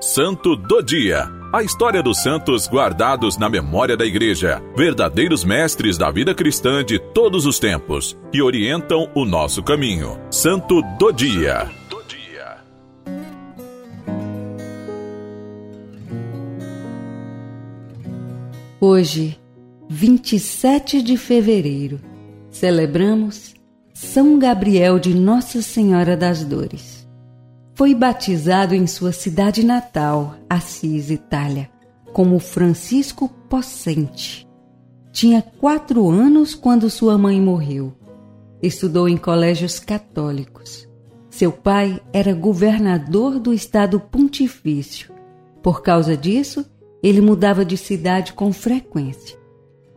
Santo do Dia. A história dos santos guardados na memória da Igreja, verdadeiros mestres da vida cristã de todos os tempos, que orientam o nosso caminho. Santo do Dia. Hoje, 27 de fevereiro, celebramos São Gabriel de Nossa Senhora das Dores. Foi batizado em sua cidade natal, Assis, Itália, como Francisco Possente. Tinha quatro anos quando sua mãe morreu. Estudou em colégios católicos. Seu pai era governador do estado pontifício. Por causa disso, ele mudava de cidade com frequência.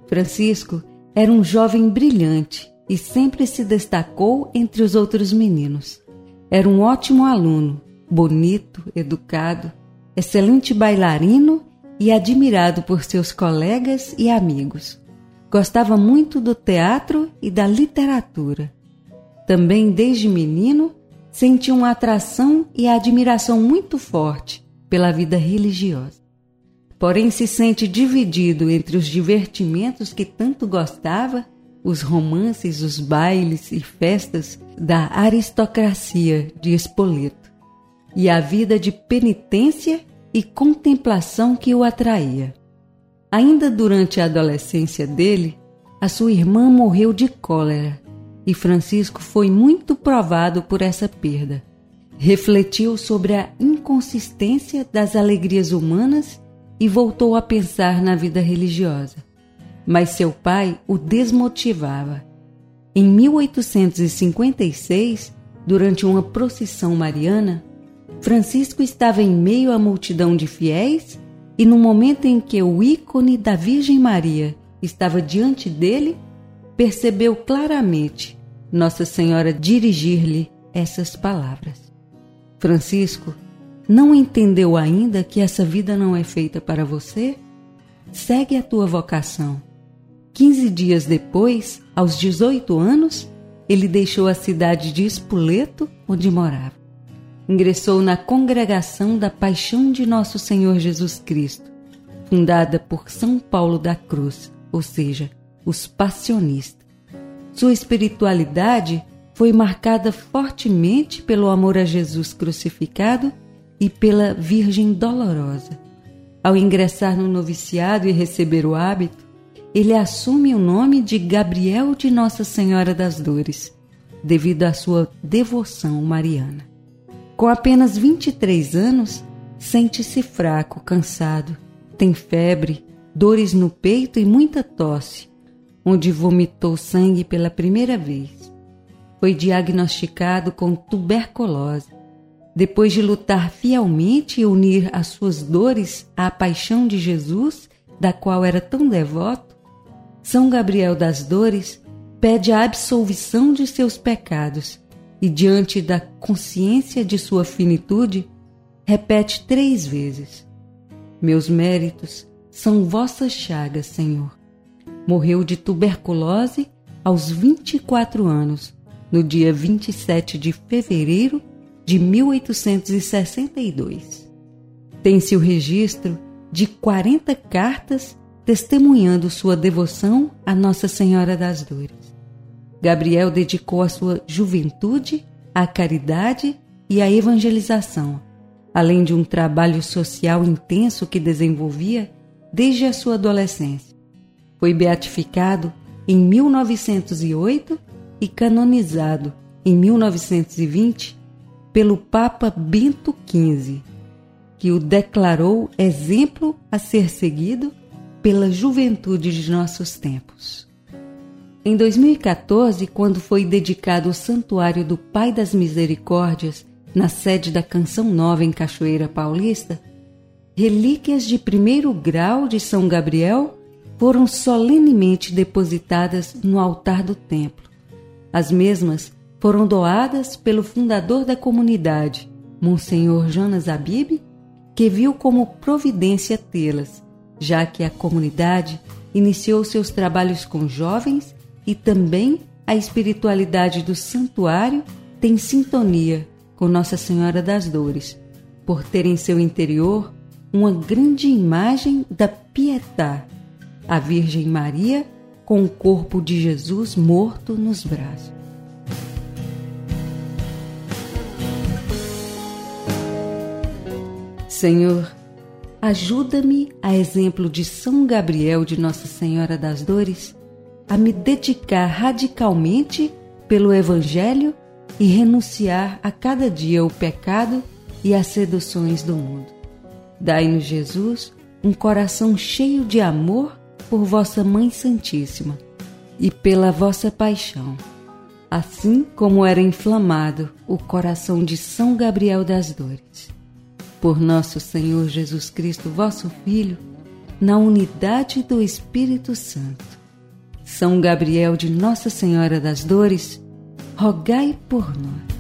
Francisco era um jovem brilhante e sempre se destacou entre os outros meninos. Era um ótimo aluno, bonito, educado, excelente bailarino e admirado por seus colegas e amigos. Gostava muito do teatro e da literatura. Também, desde menino, sentia uma atração e admiração muito forte pela vida religiosa. Porém, se sente dividido entre os divertimentos que tanto gostava os romances, os bailes e festas da aristocracia de Espoleto e a vida de penitência e contemplação que o atraía. Ainda durante a adolescência dele, a sua irmã morreu de cólera e Francisco foi muito provado por essa perda. Refletiu sobre a inconsistência das alegrias humanas e voltou a pensar na vida religiosa mas seu pai o desmotivava. Em 1856, durante uma procissão mariana, Francisco estava em meio à multidão de fiéis e, no momento em que o ícone da Virgem Maria estava diante dele, percebeu claramente Nossa Senhora dirigir-lhe essas palavras. Francisco não entendeu ainda que essa vida não é feita para você? Segue a tua vocação Quinze dias depois, aos 18 anos, ele deixou a cidade de Espoleto, onde morava. Ingressou na Congregação da Paixão de Nosso Senhor Jesus Cristo, fundada por São Paulo da Cruz, ou seja, os passionistas. Sua espiritualidade foi marcada fortemente pelo amor a Jesus crucificado e pela Virgem Dolorosa. Ao ingressar no noviciado e receber o hábito, ele assume o nome de Gabriel de Nossa Senhora das Dores, devido à sua devoção mariana. Com apenas 23 anos, sente-se fraco, cansado, tem febre, dores no peito e muita tosse, onde vomitou sangue pela primeira vez. Foi diagnosticado com tuberculose. Depois de lutar fielmente e unir as suas dores à paixão de Jesus, da qual era tão devoto, são Gabriel das Dores pede a absolvição de seus pecados e, diante da consciência de sua finitude, repete três vezes: Meus méritos são vossas chagas, Senhor. Morreu de tuberculose aos 24 anos, no dia 27 de fevereiro de 1862. Tem-se o registro de 40 cartas testemunhando sua devoção a Nossa Senhora das Dores. Gabriel dedicou a sua juventude à caridade e à evangelização, além de um trabalho social intenso que desenvolvia desde a sua adolescência. Foi beatificado em 1908 e canonizado em 1920 pelo Papa Bento XV, que o declarou exemplo a ser seguido pela juventude de nossos tempos. Em 2014, quando foi dedicado o Santuário do Pai das Misericórdias, na sede da Canção Nova em Cachoeira Paulista, relíquias de primeiro grau de São Gabriel foram solenemente depositadas no altar do templo. As mesmas foram doadas pelo fundador da comunidade, Monsenhor Jonas Abib, que viu como providência tê-las já que a comunidade iniciou seus trabalhos com jovens e também a espiritualidade do santuário tem sintonia com Nossa Senhora das Dores, por ter em seu interior uma grande imagem da Pietà, a Virgem Maria com o corpo de Jesus morto nos braços. Senhor, ajuda-me, a exemplo de São Gabriel de Nossa Senhora das Dores, a me dedicar radicalmente pelo Evangelho e renunciar a cada dia o pecado e as seduções do mundo. Dai-nos, Jesus, um coração cheio de amor por vossa Mãe Santíssima e pela vossa paixão, assim como era inflamado o coração de São Gabriel das Dores. Por nosso Senhor Jesus Cristo, vosso Filho, na unidade do Espírito Santo. São Gabriel de Nossa Senhora das Dores, rogai por nós.